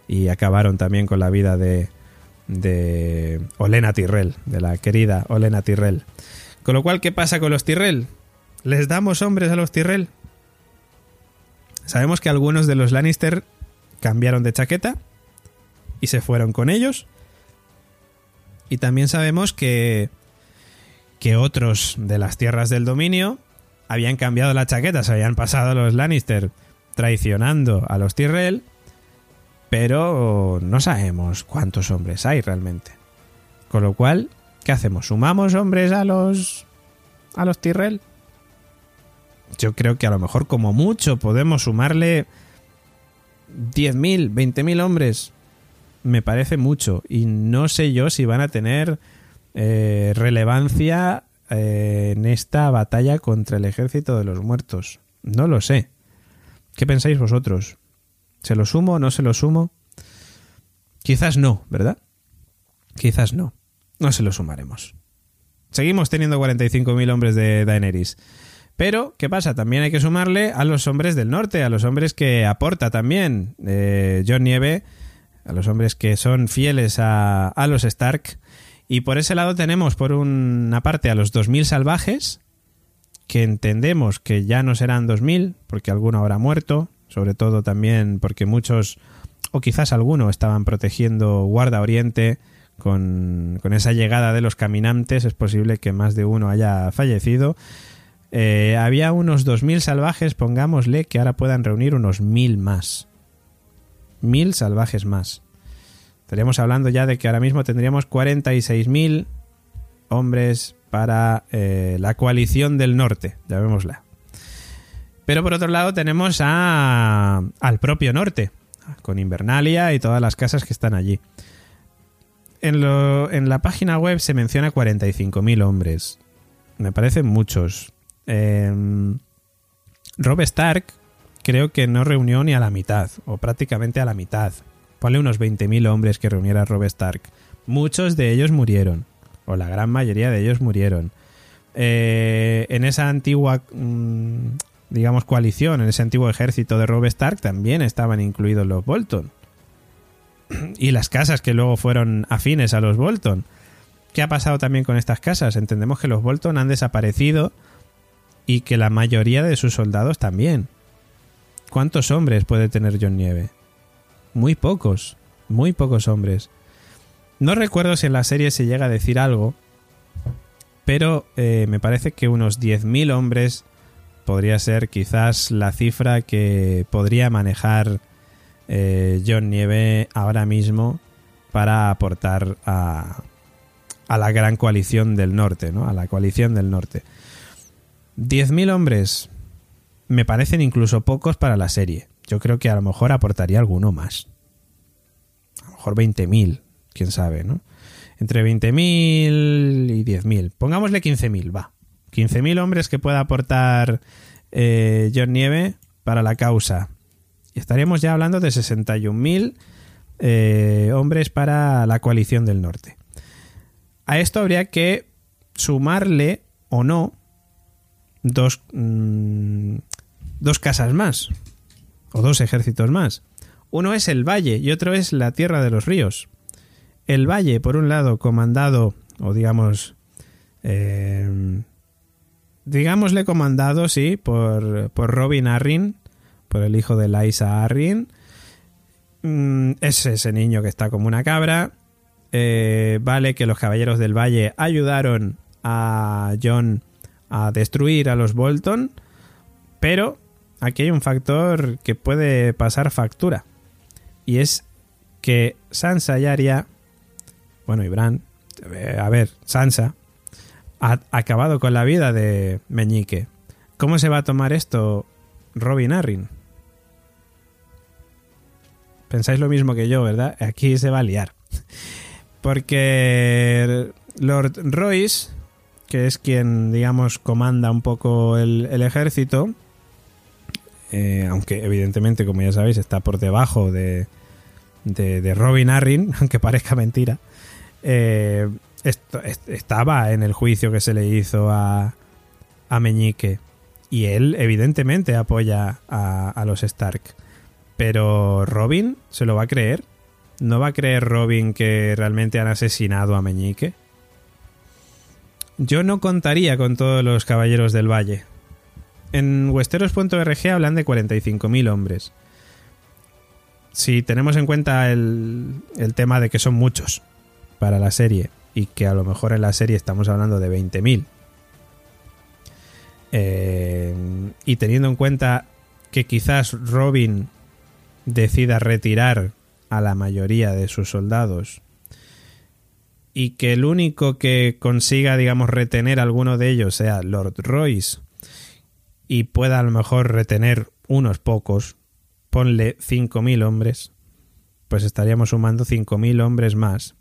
Y acabaron también con la vida de, de Olena Tyrell, de la querida Olena Tyrell. Con lo cual, ¿qué pasa con los Tyrell? ¿Les damos hombres a los Tyrell? Sabemos que algunos de los Lannister cambiaron de chaqueta y se fueron con ellos. Y también sabemos que, que otros de las tierras del dominio habían cambiado la chaqueta, se habían pasado a los Lannister traicionando a los Tyrell, pero no sabemos cuántos hombres hay realmente. Con lo cual, ¿qué hacemos? ¿Sumamos hombres a los a los Tyrell? Yo creo que a lo mejor como mucho podemos sumarle 10.000, 20.000 hombres. Me parece mucho y no sé yo si van a tener eh, relevancia eh, en esta batalla contra el ejército de los muertos. No lo sé. ¿Qué pensáis vosotros? ¿Se lo sumo o no se lo sumo? Quizás no, ¿verdad? Quizás no. No se lo sumaremos. Seguimos teniendo 45.000 hombres de Daenerys. Pero, ¿qué pasa? También hay que sumarle a los hombres del norte, a los hombres que aporta también eh, John Nieve, a los hombres que son fieles a, a los Stark. Y por ese lado tenemos, por una parte, a los 2.000 salvajes, que entendemos que ya no serán 2.000, porque alguno habrá muerto, sobre todo también porque muchos, o quizás alguno, estaban protegiendo Guarda Oriente con, con esa llegada de los caminantes, es posible que más de uno haya fallecido. Eh, había unos 2.000 salvajes, pongámosle que ahora puedan reunir unos 1.000 más. 1.000 salvajes más. Estaríamos hablando ya de que ahora mismo tendríamos 46.000 hombres para eh, la coalición del norte, llamémosla. Pero por otro lado tenemos a, al propio norte, con Invernalia y todas las casas que están allí. En, lo, en la página web se menciona 45.000 hombres. Me parecen muchos. Eh, Rob Stark creo que no reunió ni a la mitad, o prácticamente a la mitad. Ponle unos 20.000 hombres que reuniera Rob Stark. Muchos de ellos murieron, o la gran mayoría de ellos murieron. Eh, en esa antigua, mm, digamos, coalición, en ese antiguo ejército de Rob Stark también estaban incluidos los Bolton. Y las casas que luego fueron afines a los Bolton. ¿Qué ha pasado también con estas casas? Entendemos que los Bolton han desaparecido y que la mayoría de sus soldados también. ¿Cuántos hombres puede tener John Nieve? Muy pocos, muy pocos hombres. No recuerdo si en la serie se llega a decir algo, pero eh, me parece que unos 10.000 hombres podría ser quizás la cifra que podría manejar eh, John Nieve ahora mismo para aportar a, la gran coalición del norte, ¿no? A la coalición del norte. 10.000 hombres me parecen incluso pocos para la serie. Yo creo que a lo mejor aportaría alguno más. A lo mejor 20.000, quién sabe, ¿no? Entre 20.000 y 10.000. Pongámosle 15.000, va. 15.000 hombres que pueda aportar eh, John Nieve para la causa. Y estaríamos ya hablando de 61.000 eh, hombres para la coalición del norte. A esto habría que sumarle o no dos, mmm, dos casas más, o dos ejércitos más. Uno es el valle y otro es la tierra de los ríos. El valle, por un lado, comandado, o digamos, eh, digámosle comandado, sí, por, por Robin Arryn, por el hijo de Lysa Arryn. Mm, es ese niño que está como una cabra. Eh, vale que los caballeros del valle ayudaron a John a destruir a los Bolton, pero aquí hay un factor que puede pasar factura. Y es que Sansa y Arya, bueno, y eh, a ver, Sansa, ha acabado con la vida de Meñique. ¿Cómo se va a tomar esto Robin Arryn? Pensáis lo mismo que yo, ¿verdad? Aquí se va a liar. Porque Lord Royce que es quien, digamos, comanda un poco el ejército, eh, aunque evidentemente, como ya sabéis, está por debajo de, de, Robin Arryn, aunque parezca mentira, eh, estaba en el juicio que se le hizo a, a Meñique. Y él, evidentemente, apoya a los Stark. Pero Robin se lo va a creer. ¿No va a creer Robin que realmente han asesinado a Meñique? Yo no contaría con todos los caballeros del valle. En Westeros.org hablan de 45.000 hombres. Si tenemos en cuenta el, el tema de que son muchos para la serie y que a lo mejor en la serie estamos hablando de 20.000 eh, y teniendo en cuenta que quizás Robin decida retirar a la mayoría de sus soldados y que el único que consiga, digamos, retener a alguno de ellos sea Lord Royce y pueda a lo mejor retener unos pocos, ponle 5.000 hombres, pues estaríamos sumando 5.000 hombres más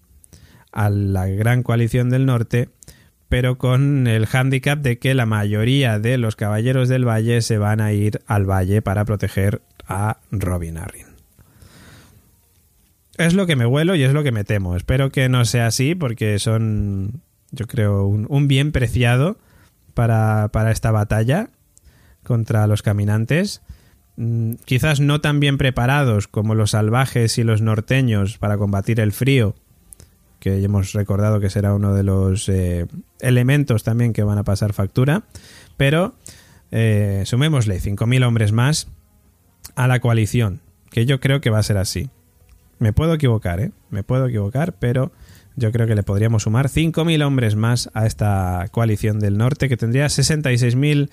a la gran coalición del norte, pero con el hándicap de que la mayoría de los caballeros del valle se van a ir al valle para proteger a Robin Arryn. Es lo que me huelo y es lo que me temo. Espero que no sea así porque son, yo creo, un, un bien preciado para, para esta batalla contra los caminantes. Mm, Quizás no tan bien preparados como los salvajes y los norteños para combatir el frío, que hemos recordado que será uno de los eh, elementos también que van a pasar factura, pero eh, sumémosle 5.000 hombres más a la coalición, que yo creo que va a ser así. Me puedo equivocar, ¿eh? Me puedo equivocar, pero yo creo que le podríamos sumar 5.000 hombres más a esta coalición del norte, que tendría 66.000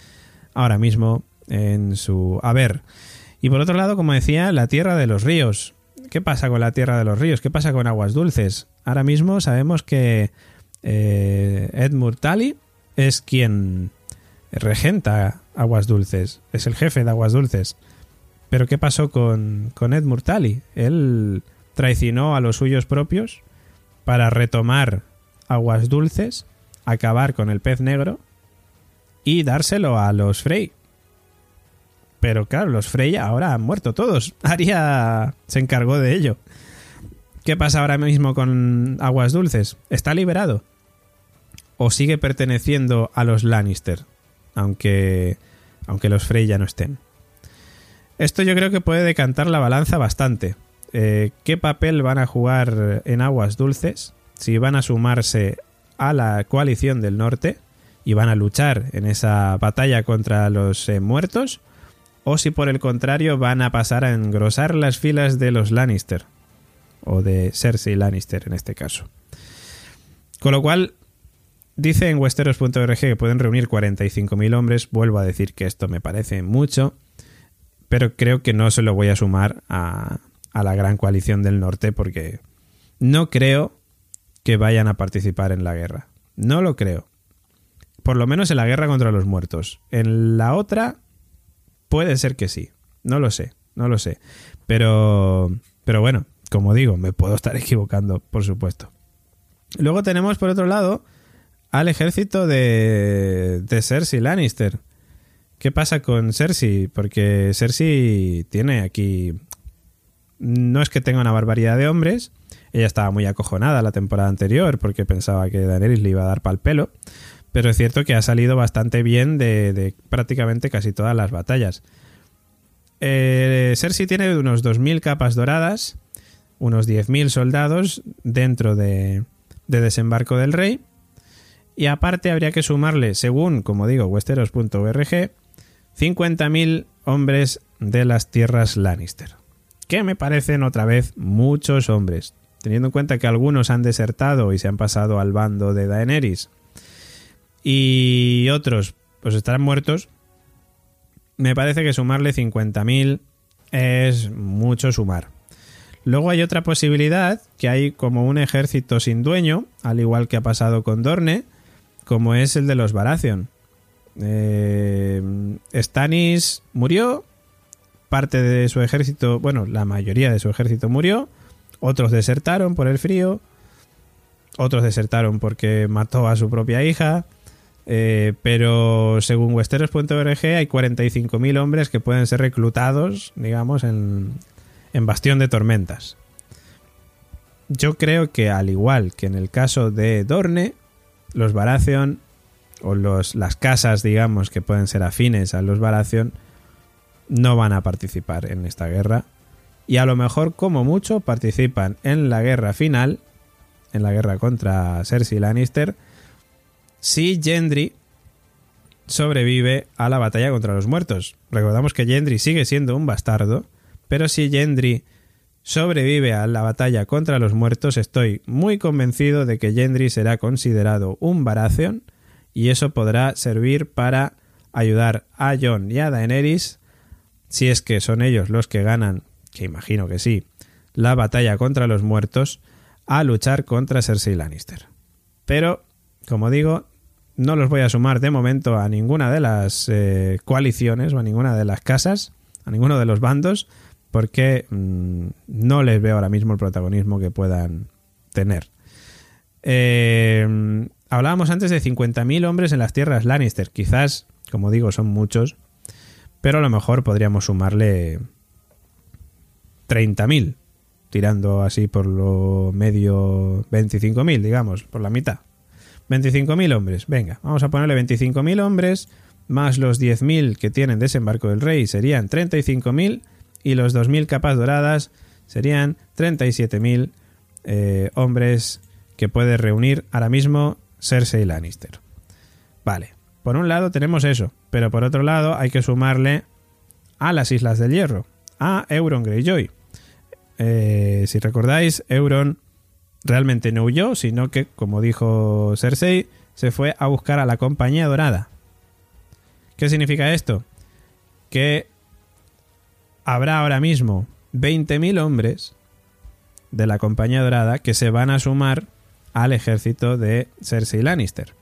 ahora mismo en su haber. Y por otro lado, como decía, la tierra de los ríos. ¿Qué pasa con la tierra de los ríos? ¿Qué pasa con aguas dulces? Ahora mismo sabemos que eh, Edmund es quien regenta aguas dulces, es el jefe de aguas dulces. Pero ¿qué pasó con, con Edmund Tully? Él traicionó a los suyos propios para retomar aguas dulces, acabar con el pez negro y dárselo a los Frey. Pero claro, los Frey ahora han muerto todos. Arya se encargó de ello. ¿Qué pasa ahora mismo con Aguas Dulces? ¿Está liberado? ¿O sigue perteneciendo a los Lannister? Aunque, aunque los Frey ya no estén. Esto yo creo que puede decantar la balanza bastante. Eh, ¿Qué papel van a jugar en Aguas Dulces? Si van a sumarse a la coalición del norte y van a luchar en esa batalla contra los eh, muertos, o si por el contrario van a pasar a engrosar las filas de los Lannister, o de Cersei Lannister en este caso. Con lo cual, dice en westeros.org que pueden reunir 45.000 hombres, vuelvo a decir que esto me parece mucho, pero creo que no se lo voy a sumar a, a la gran coalición del norte porque no creo que vayan a participar en la guerra. No lo creo. Por lo menos en la guerra contra los muertos. En la otra puede ser que sí. No lo sé, no lo sé. Pero pero bueno, como digo, me puedo estar equivocando, por supuesto. Luego tenemos por otro lado al ejército de de Cersei Lannister. ¿Qué pasa con Cersei? Porque Cersei tiene aquí no es que tenga una barbaridad de hombres. Ella estaba muy acojonada la temporada anterior porque pensaba que Daenerys le iba a dar pal pelo. Pero es cierto que ha salido bastante bien de, prácticamente casi todas las batallas. Eh, Cersei tiene unos 2.000 capas doradas, unos 10.000 soldados dentro de, de Desembarco del Rey. Y aparte habría que sumarle, según, como digo, westeros.org, 50.000 hombres de las tierras Lannister que me parecen otra vez muchos hombres, teniendo en cuenta que algunos han desertado y se han pasado al bando de Daenerys y otros pues estarán muertos, me parece que sumarle 50.000 es mucho sumar. Luego hay otra posibilidad, que hay como un ejército sin dueño, al igual que ha pasado con Dorne, como es el de los Baratheon. Eh, Stannis murió, parte de su ejército, bueno, la mayoría de su ejército murió, otros desertaron por el frío, otros desertaron porque mató a su propia hija, eh, pero según westeros.org hay 45.000 hombres que pueden ser reclutados, digamos, en, en Bastión de Tormentas. yo creo que al igual que en el caso de Dorne, los Baratheon o los, las casas, digamos, que pueden ser afines a los Baratheon, no van a participar en esta guerra. Y a lo mejor, como mucho, participan en la guerra final, en la guerra contra Cersei Lannister, si Gendry sobrevive a la batalla contra los muertos. Recordamos que Gendry sigue siendo un bastardo, pero si Gendry sobrevive a la batalla contra los muertos, estoy muy convencido de que Gendry será considerado un Baratheon y eso podrá servir para ayudar a Jon y a Daenerys, si es que son ellos los que ganan, que imagino que sí, la batalla contra los muertos, a luchar contra Cersei Lannister. Pero, como digo, no los voy a sumar de momento a ninguna de las eh, coaliciones o a ninguna de las casas, a ninguno de los bandos, porque mm, no les veo ahora mismo el protagonismo que puedan tener. Eh, hablábamos antes de 50.000 hombres en las tierras Lannister. Quizás, como digo, son muchos, pero a lo mejor podríamos sumarle 30.000, tirando así por lo medio 25.000, digamos, por la mitad. 25.000 hombres, venga, vamos a ponerle 25.000 hombres, más los 10.000 que tienen desembarco del rey, serían 35.000 y los 2.000 capas doradas serían 37.000 eh, hombres que puede reunir ahora mismo Cersei Lannister. Vale, por un lado tenemos eso, pero por otro lado hay que sumarle a las Islas del Hierro, a Euron Greyjoy. Eh, si recordáis, Euron realmente no huyó, sino que, como dijo Cersei, se fue a buscar a la Compañía Dorada. ¿Qué significa esto? Que habrá ahora mismo 20.000 hombres de la Compañía Dorada que se van a sumar al ejército de Cersei Lannister.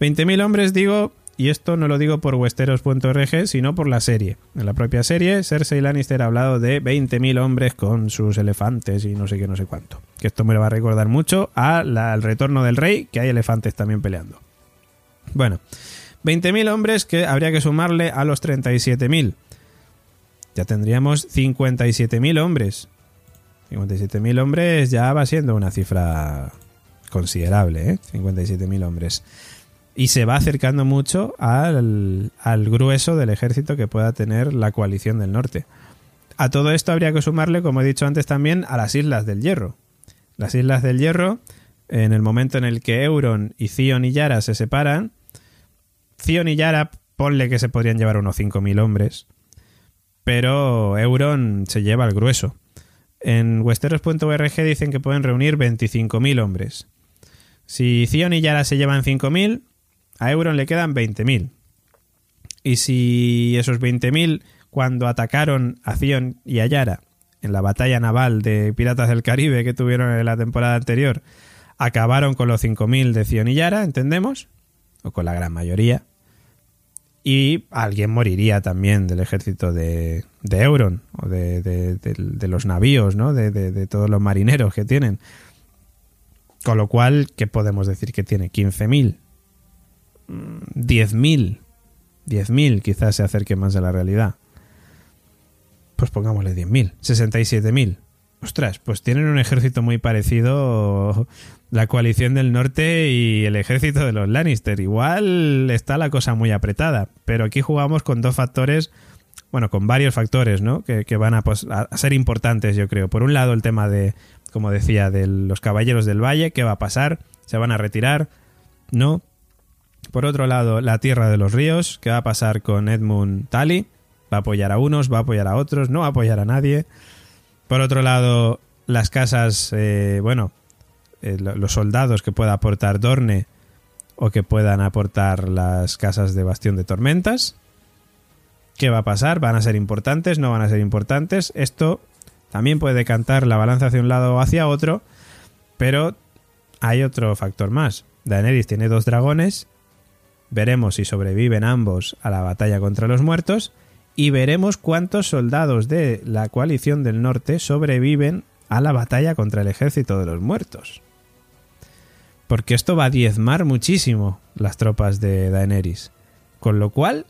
20.000 hombres digo, y esto no lo digo por westeros.org, sino por la serie. En la propia serie, Cersei Lannister ha hablado de 20.000 hombres con sus elefantes y no sé qué, no sé cuánto. Que esto me lo va a recordar mucho al retorno del rey, que hay elefantes también peleando. Bueno, 20.000 hombres que habría que sumarle a los 37.000 ya tendríamos 57.000 hombres. 57.000 hombres ya va siendo una cifra considerable, ¿eh? 57.000 hombres. Y se va acercando mucho al, al grueso del ejército que pueda tener la coalición del norte. A todo esto habría que sumarle, como he dicho antes también, a las Islas del Hierro. Las Islas del Hierro, en el momento en el que Euron y Theon y Yara se separan, Theon y Yara, ponle que se podrían llevar unos 5.000 hombres pero Euron se lleva el grueso. En westeros.org dicen que pueden reunir 25.000 hombres. Si Zion y Yara se llevan 5.000, a Euron le quedan 20.000. Y si esos 20.000, cuando atacaron a Zion y a Yara en la batalla naval de Piratas del Caribe que tuvieron en la temporada anterior, acabaron con los 5.000 de Zion y Yara, ¿entendemos? O con la gran mayoría y alguien moriría también del ejército de, de Euron o de, los navíos, ¿no? De, todos los marineros que tienen. Con lo cual, ¿qué podemos decir que tiene? ¿15.000? ¿10.000? 10.000 quizás se acerque más a la realidad. Pues pongámosle 10.000. 67.000. Ostras, pues tienen un ejército muy parecido la coalición del norte y el ejército de los Lannister. Igual está la cosa muy apretada, pero aquí jugamos con dos factores, bueno, con varios factores, ¿no? Que, van a, a, ser importantes, yo creo. Por un lado, el tema de, como decía, de los caballeros del valle, ¿qué va a pasar? ¿Se van a retirar? ¿No? Por otro lado, la tierra de los ríos, ¿qué va a pasar con Edmund Tully? ¿Va a apoyar a unos? ¿Va a apoyar a otros? ¿No va a apoyar a nadie? Por otro lado, las casas, eh, bueno, eh, los soldados que pueda aportar Dorne o que puedan aportar las casas de Bastión de Tormentas. ¿Qué va a pasar? ¿Van a ser importantes? ¿No van a ser importantes? Esto también puede decantar la balanza hacia un lado o hacia otro, pero hay otro factor más. Daenerys tiene dos dragones, veremos si sobreviven ambos a la batalla contra los muertos y veremos cuántos soldados de la coalición del norte sobreviven a la batalla contra el ejército de los muertos. Porque esto va a diezmar muchísimo las tropas de Daenerys. Con lo cual,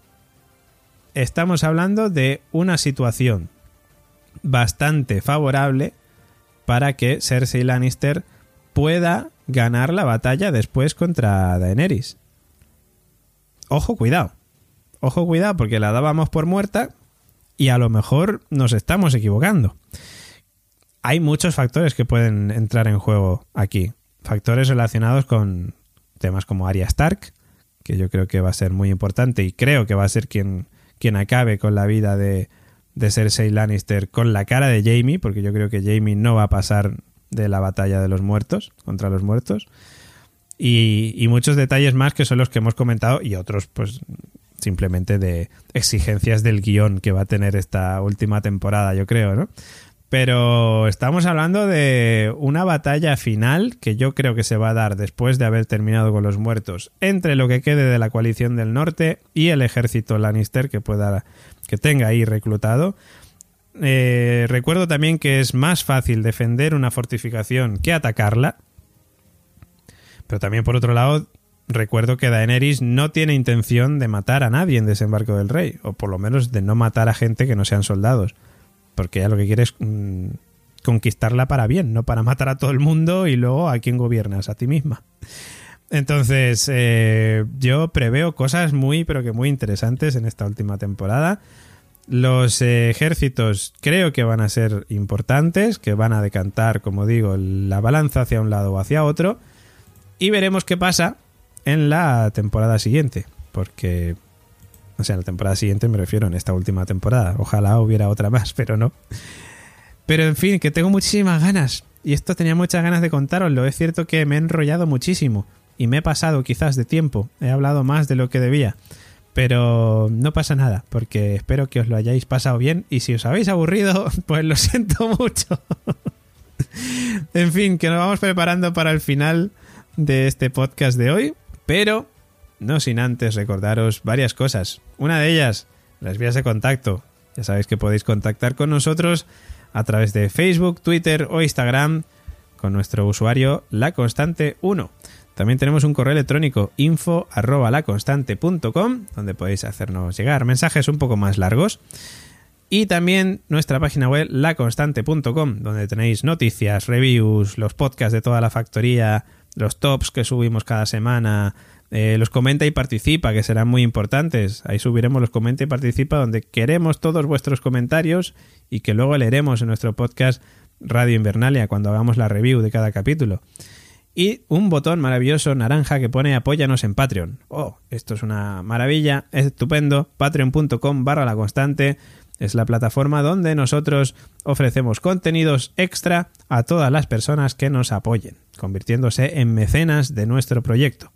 estamos hablando de una situación bastante favorable para que Cersei Lannister pueda ganar la batalla después contra Daenerys. Ojo, cuidado. Ojo, cuidado, porque la dábamos por muerta y a lo mejor nos estamos equivocando. Hay muchos factores que pueden entrar en juego aquí. Factores relacionados con temas como Arya Stark, que yo creo que va a ser muy importante y creo que va a ser quien, quien acabe con la vida de, de Cersei Lannister con la cara de Jamie, porque yo creo que Jamie no va a pasar de la batalla de los muertos, contra los muertos. Y, muchos detalles más que son los que hemos comentado y otros pues simplemente de exigencias del guion que va a tener esta última temporada, yo creo, ¿no? Pero estamos hablando de una batalla final que yo creo que se va a dar después de haber terminado con los muertos entre lo que quede de la coalición del norte y el ejército Lannister que pueda que tenga ahí reclutado. Eh, recuerdo también que es más fácil defender una fortificación que atacarla. Pero también por otro lado, recuerdo que Daenerys no tiene intención de matar a nadie en Desembarco del Rey, o por lo menos de no matar a gente que no sean soldados, porque ella lo que quiere es mmm, conquistarla para bien, no para matar a todo el mundo y luego a quién gobiernas, a ti misma. Entonces, eh, yo preveo cosas muy, pero que muy interesantes en esta última temporada. Los ejércitos creo que van a ser importantes, que van a decantar, como digo, la balanza hacia un lado o hacia otro. Y veremos qué pasa en la temporada siguiente. Porque, o sea, en la temporada siguiente me refiero en esta última temporada. Ojalá hubiera otra más, pero no. Pero en fin, que tengo muchísimas ganas. Y esto tenía muchas ganas de contároslo. Es cierto que me he enrollado muchísimo. Y me he pasado quizás de tiempo. He hablado más de lo que debía. Pero no pasa nada, porque espero que os lo hayáis pasado bien. Y si os habéis aburrido, pues lo siento mucho. en fin, que nos vamos preparando para el final de este podcast de hoy. Pero no sin antes recordaros varias cosas. Una de ellas, las vías de contacto. Ya sabéis que podéis contactar con nosotros a través de Facebook, Twitter o Instagram con nuestro usuario laconstante1. También tenemos un correo electrónico info arroba donde podéis hacernos llegar mensajes un poco más largos. Y también nuestra página web laconstante.com donde tenéis noticias, reviews, los podcasts de toda la factoría, los tops que subimos cada semana, eh, los comenta y participa, que serán muy importantes. Ahí subiremos los comenta y participa, donde queremos todos vuestros comentarios y que luego leeremos en nuestro podcast Radio Invernalia cuando hagamos la review de cada capítulo. Y un botón maravilloso naranja que pone apóyanos en Patreon. Oh, esto es una maravilla, es estupendo. Patreon.com barra la constante es la plataforma donde nosotros ofrecemos contenidos extra a todas las personas que nos apoyen, convirtiéndose en mecenas de nuestro proyecto.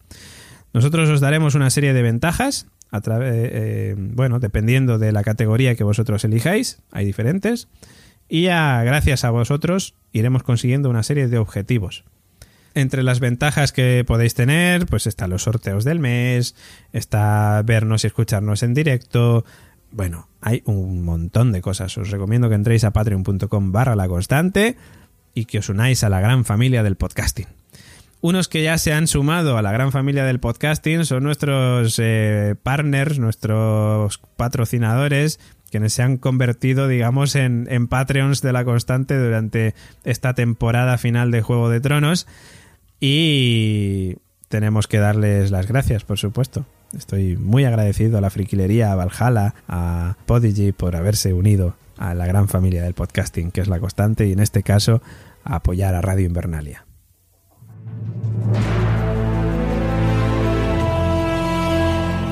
Nosotros os daremos una serie de ventajas, a eh, bueno, dependiendo de la categoría que vosotros elijáis, hay diferentes, y a, gracias a vosotros iremos consiguiendo una serie de objetivos. Entre las ventajas que podéis tener, pues están los sorteos del mes, está vernos y escucharnos en directo, bueno, hay un montón de cosas. Os recomiendo que entréis a patreon.com barra la constante y que os unáis a la gran familia del podcasting. Unos que ya se han sumado a la gran familia del podcasting son nuestros eh, partners, nuestros patrocinadores, quienes se han convertido, digamos, en, en Patreons de la constante durante esta temporada final de Juego de Tronos. Y tenemos que darles las gracias, por supuesto. Estoy muy agradecido a la friquilería, a Valhalla, a Podigy por haberse unido a la gran familia del podcasting, que es la constante, y en este caso a apoyar a Radio Invernalia.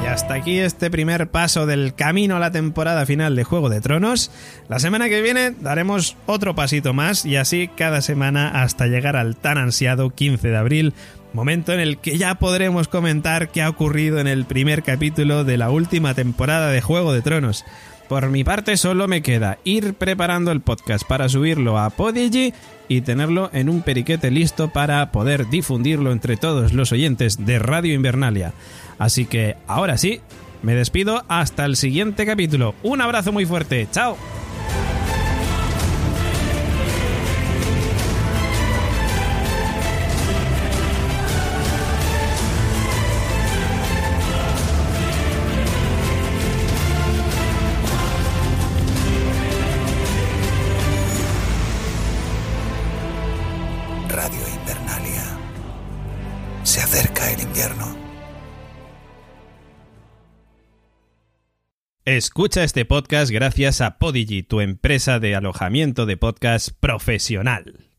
Y hasta aquí este primer paso del camino a la temporada final de Juego de Tronos. La semana que viene daremos otro pasito más y así cada semana hasta llegar al tan ansiado 15 de abril, momento en el que ya podremos comentar qué ha ocurrido en el primer capítulo de la última temporada de Juego de Tronos. Por mi parte solo me queda ir preparando el podcast para subirlo a Podigy y tenerlo en un periquete listo para poder difundirlo entre todos los oyentes de Radio Invernalia. Así que ahora sí, me despido hasta el siguiente capítulo. Un abrazo muy fuerte, chao. Escucha este podcast gracias a Podigy, tu empresa de alojamiento de podcast profesional.